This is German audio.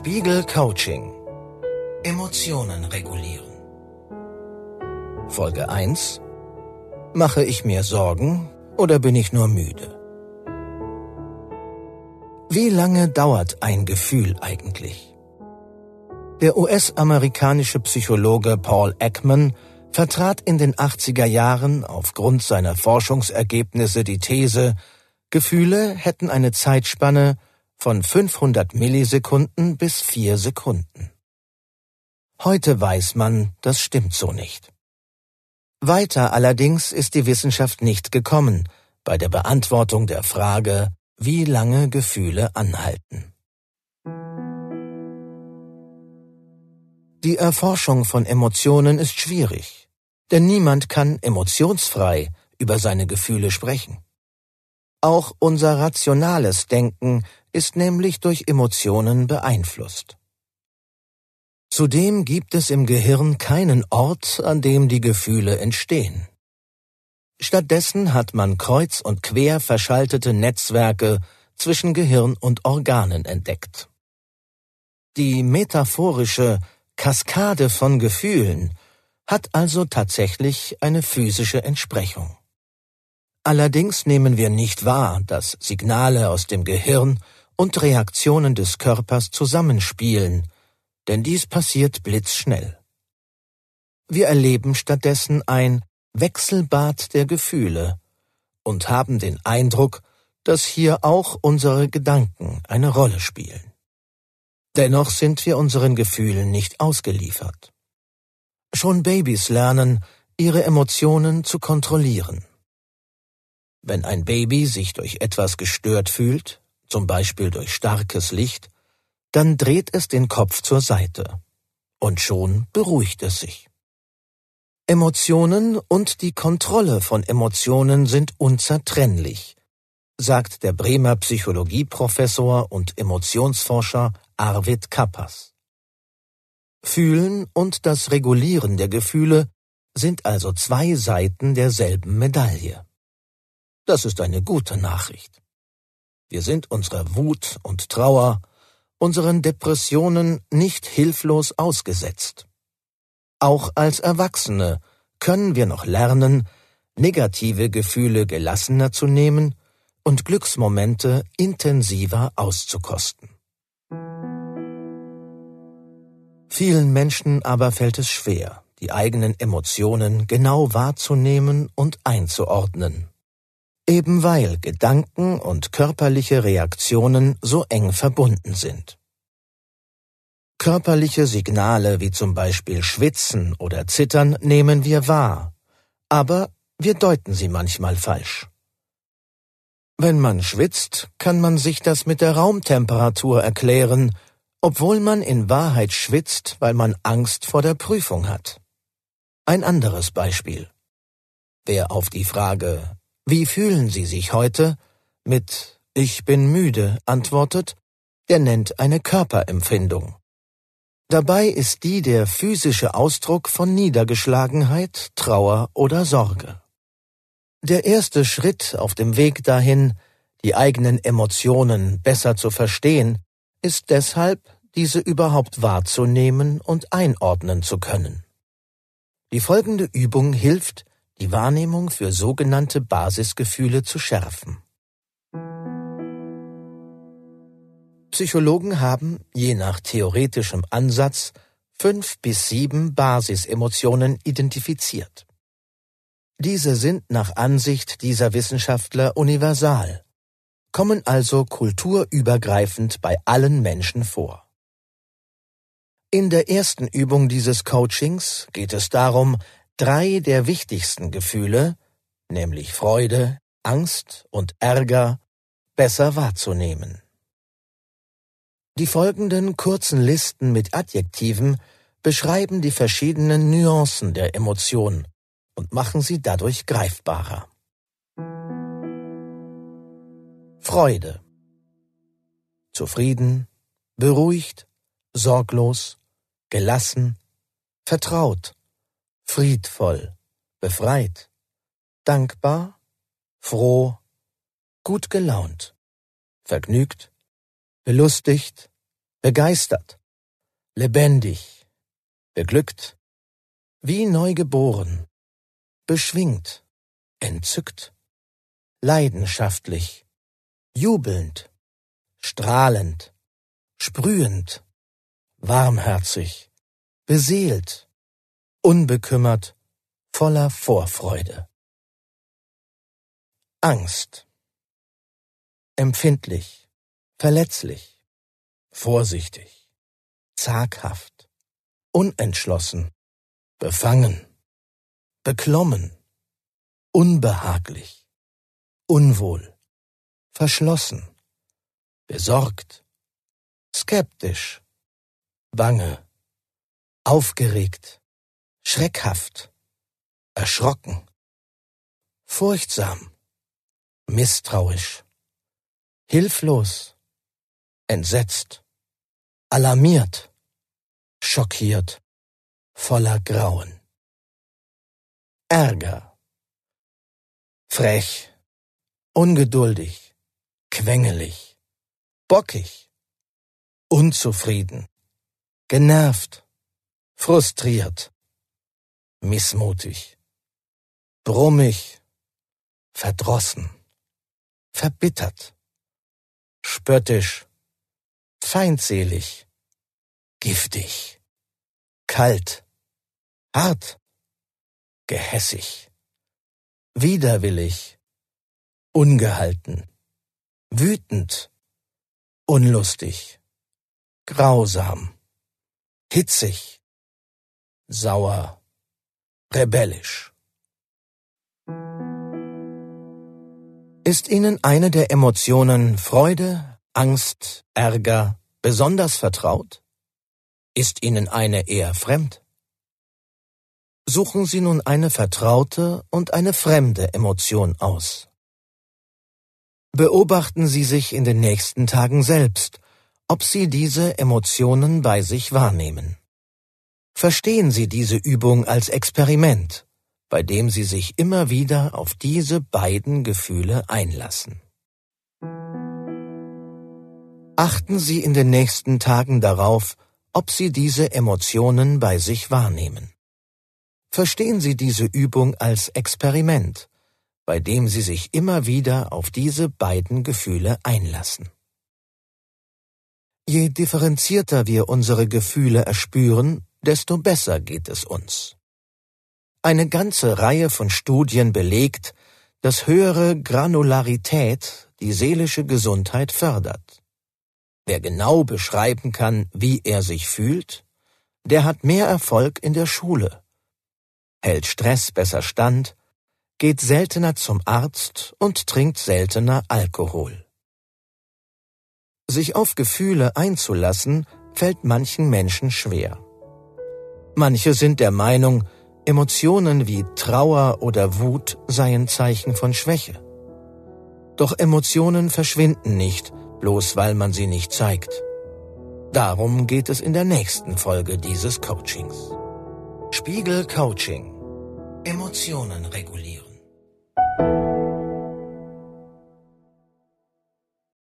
Spiegel Coaching Emotionen regulieren Folge 1 Mache ich mir Sorgen oder bin ich nur müde? Wie lange dauert ein Gefühl eigentlich? Der US-amerikanische Psychologe Paul Ekman vertrat in den 80er Jahren aufgrund seiner Forschungsergebnisse die These, Gefühle hätten eine Zeitspanne von 500 Millisekunden bis 4 Sekunden. Heute weiß man, das stimmt so nicht. Weiter allerdings ist die Wissenschaft nicht gekommen bei der Beantwortung der Frage, wie lange Gefühle anhalten. Die Erforschung von Emotionen ist schwierig, denn niemand kann emotionsfrei über seine Gefühle sprechen. Auch unser rationales Denken ist nämlich durch Emotionen beeinflusst. Zudem gibt es im Gehirn keinen Ort, an dem die Gefühle entstehen. Stattdessen hat man kreuz und quer verschaltete Netzwerke zwischen Gehirn und Organen entdeckt. Die metaphorische Kaskade von Gefühlen hat also tatsächlich eine physische Entsprechung. Allerdings nehmen wir nicht wahr, dass Signale aus dem Gehirn und Reaktionen des Körpers zusammenspielen, denn dies passiert blitzschnell. Wir erleben stattdessen ein Wechselbad der Gefühle und haben den Eindruck, dass hier auch unsere Gedanken eine Rolle spielen. Dennoch sind wir unseren Gefühlen nicht ausgeliefert. Schon Babys lernen, ihre Emotionen zu kontrollieren. Wenn ein Baby sich durch etwas gestört fühlt, zum Beispiel durch starkes Licht, dann dreht es den Kopf zur Seite. Und schon beruhigt es sich. Emotionen und die Kontrolle von Emotionen sind unzertrennlich, sagt der Bremer Psychologieprofessor und Emotionsforscher Arvid Kappas. Fühlen und das Regulieren der Gefühle sind also zwei Seiten derselben Medaille. Das ist eine gute Nachricht. Wir sind unserer Wut und Trauer, unseren Depressionen nicht hilflos ausgesetzt. Auch als Erwachsene können wir noch lernen, negative Gefühle gelassener zu nehmen und Glücksmomente intensiver auszukosten. Vielen Menschen aber fällt es schwer, die eigenen Emotionen genau wahrzunehmen und einzuordnen eben weil Gedanken und körperliche Reaktionen so eng verbunden sind. Körperliche Signale wie zum Beispiel Schwitzen oder Zittern nehmen wir wahr, aber wir deuten sie manchmal falsch. Wenn man schwitzt, kann man sich das mit der Raumtemperatur erklären, obwohl man in Wahrheit schwitzt, weil man Angst vor der Prüfung hat. Ein anderes Beispiel. Wer auf die Frage wie fühlen Sie sich heute? mit Ich bin müde antwortet, der nennt eine Körperempfindung. Dabei ist die der physische Ausdruck von Niedergeschlagenheit, Trauer oder Sorge. Der erste Schritt auf dem Weg dahin, die eigenen Emotionen besser zu verstehen, ist deshalb, diese überhaupt wahrzunehmen und einordnen zu können. Die folgende Übung hilft, die Wahrnehmung für sogenannte Basisgefühle zu schärfen. Psychologen haben, je nach theoretischem Ansatz, fünf bis sieben Basisemotionen identifiziert. Diese sind nach Ansicht dieser Wissenschaftler universal, kommen also kulturübergreifend bei allen Menschen vor. In der ersten Übung dieses Coachings geht es darum, drei der wichtigsten Gefühle, nämlich Freude, Angst und Ärger, besser wahrzunehmen. Die folgenden kurzen Listen mit Adjektiven beschreiben die verschiedenen Nuancen der Emotion und machen sie dadurch greifbarer. Freude Zufrieden, beruhigt, sorglos, gelassen, vertraut, friedvoll, befreit, dankbar, froh, gut gelaunt, vergnügt, belustigt, begeistert, lebendig, beglückt, wie neu geboren, beschwingt, entzückt, leidenschaftlich, jubelnd, strahlend, sprühend, warmherzig, beseelt, unbekümmert, voller Vorfreude. Angst. Empfindlich, verletzlich, vorsichtig, zaghaft, unentschlossen, befangen, beklommen, unbehaglich, unwohl, verschlossen, besorgt, skeptisch, bange, aufgeregt, schreckhaft, erschrocken, furchtsam, misstrauisch, hilflos, entsetzt, alarmiert, schockiert, voller Grauen. Ärger, frech, ungeduldig, quengelig, bockig, unzufrieden, genervt, frustriert, missmutig, brummig, verdrossen, verbittert, spöttisch, feindselig, giftig, kalt, hart, gehässig, widerwillig, ungehalten, wütend, unlustig, grausam, hitzig, sauer, rebellisch. Ist Ihnen eine der Emotionen Freude, Angst, Ärger besonders vertraut? Ist Ihnen eine eher fremd? Suchen Sie nun eine vertraute und eine fremde Emotion aus. Beobachten Sie sich in den nächsten Tagen selbst, ob Sie diese Emotionen bei sich wahrnehmen. Verstehen Sie diese Übung als Experiment, bei dem Sie sich immer wieder auf diese beiden Gefühle einlassen. Achten Sie in den nächsten Tagen darauf, ob Sie diese Emotionen bei sich wahrnehmen. Verstehen Sie diese Übung als Experiment, bei dem Sie sich immer wieder auf diese beiden Gefühle einlassen. Je differenzierter wir unsere Gefühle erspüren, desto besser geht es uns. Eine ganze Reihe von Studien belegt, dass höhere Granularität die seelische Gesundheit fördert. Wer genau beschreiben kann, wie er sich fühlt, der hat mehr Erfolg in der Schule, hält Stress besser stand, geht seltener zum Arzt und trinkt seltener Alkohol. Sich auf Gefühle einzulassen, fällt manchen Menschen schwer. Manche sind der Meinung, Emotionen wie Trauer oder Wut seien Zeichen von Schwäche. Doch Emotionen verschwinden nicht, bloß weil man sie nicht zeigt. Darum geht es in der nächsten Folge dieses Coachings. Spiegel Coaching. Emotionen regulieren.